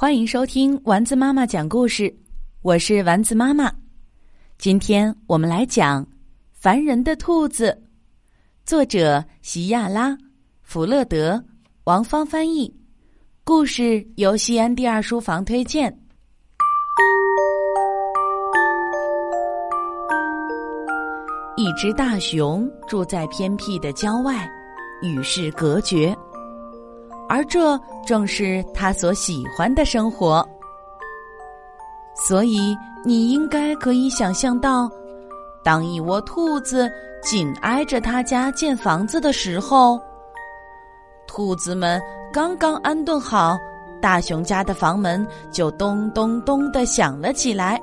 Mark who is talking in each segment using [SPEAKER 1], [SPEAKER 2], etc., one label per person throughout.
[SPEAKER 1] 欢迎收听丸子妈妈讲故事，我是丸子妈妈。今天我们来讲《烦人的兔子》，作者席亚拉·弗勒德，王芳翻译。故事由西安第二书房推荐。一只大熊住在偏僻的郊外，与世隔绝。而这正是他所喜欢的生活，所以你应该可以想象到，当一窝兔子紧挨着他家建房子的时候，兔子们刚刚安顿好，大熊家的房门就咚咚咚的响了起来。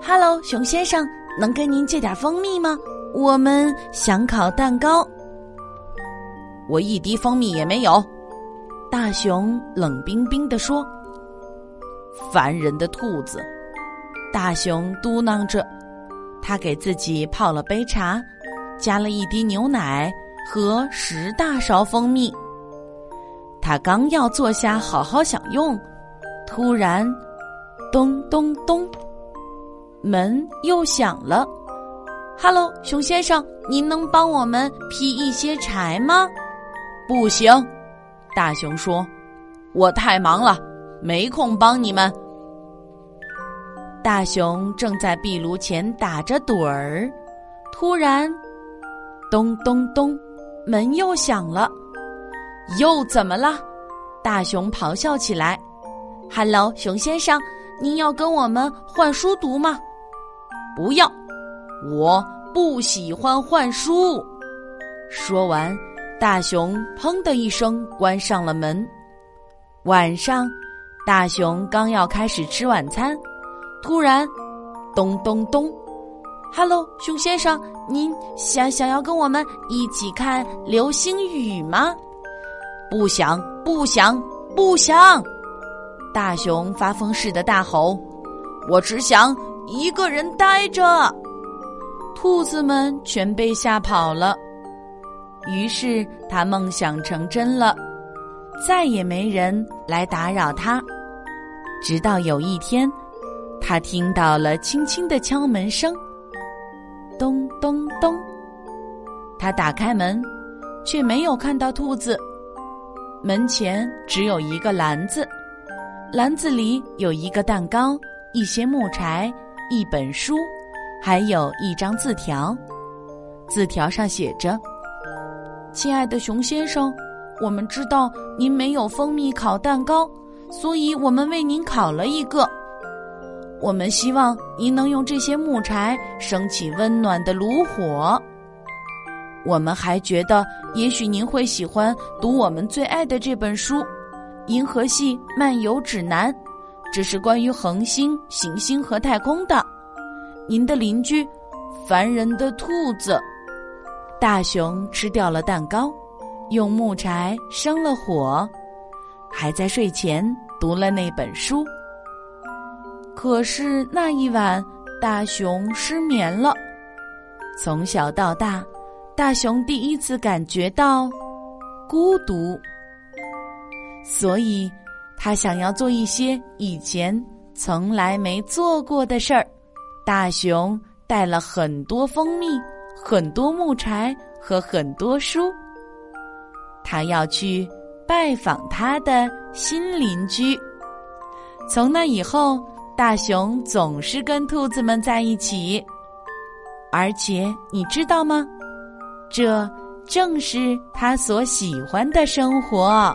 [SPEAKER 1] 哈喽，熊先生，能跟您借点蜂蜜吗？我们想烤蛋糕。
[SPEAKER 2] 我一滴蜂蜜也没有。
[SPEAKER 1] 大熊冷冰冰地说：“
[SPEAKER 2] 烦人的兔子。”
[SPEAKER 1] 大熊嘟囔着，他给自己泡了杯茶，加了一滴牛奶和十大勺蜂蜜。他刚要坐下好好享用，突然，咚咚咚，门又响了。“哈喽，熊先生，您能帮我们劈一些柴吗？”“
[SPEAKER 2] 不行。”大熊说：“我太忙了，没空帮你们。”
[SPEAKER 1] 大熊正在壁炉前打着盹儿，突然，咚咚咚，门又响了。又怎么了？大熊咆哮起来：“Hello，熊先生，您要跟我们换书读吗？”“
[SPEAKER 2] 不要，我不喜欢换书。”
[SPEAKER 1] 说完。大熊砰的一声关上了门。晚上，大熊刚要开始吃晚餐，突然，咚咚咚，“Hello，熊先生，您想想要跟我们一起看流星雨吗？”“
[SPEAKER 2] 不想，不想，不想！”
[SPEAKER 1] 大熊发疯似的大吼，“
[SPEAKER 2] 我只想一个人待着。”
[SPEAKER 1] 兔子们全被吓跑了。于是他梦想成真了，再也没人来打扰他。直到有一天，他听到了轻轻的敲门声，咚咚咚。他打开门，却没有看到兔子。门前只有一个篮子，篮子里有一个蛋糕、一些木柴、一本书，还有一张字条。字条上写着。亲爱的熊先生，我们知道您没有蜂蜜烤蛋糕，所以我们为您烤了一个。我们希望您能用这些木柴升起温暖的炉火。我们还觉得，也许您会喜欢读我们最爱的这本书《银河系漫游指南》，这是关于恒星、行星和太空的。您的邻居，烦人的兔子。大熊吃掉了蛋糕，用木柴生了火，还在睡前读了那本书。可是那一晚，大熊失眠了。从小到大，大熊第一次感觉到孤独，所以他想要做一些以前从来没做过的事儿。大熊带了很多蜂蜜。很多木柴和很多书，他要去拜访他的新邻居。从那以后，大熊总是跟兔子们在一起，而且你知道吗？这正是他所喜欢的生活。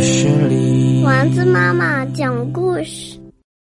[SPEAKER 3] 事里。
[SPEAKER 4] 丸子妈妈讲故事。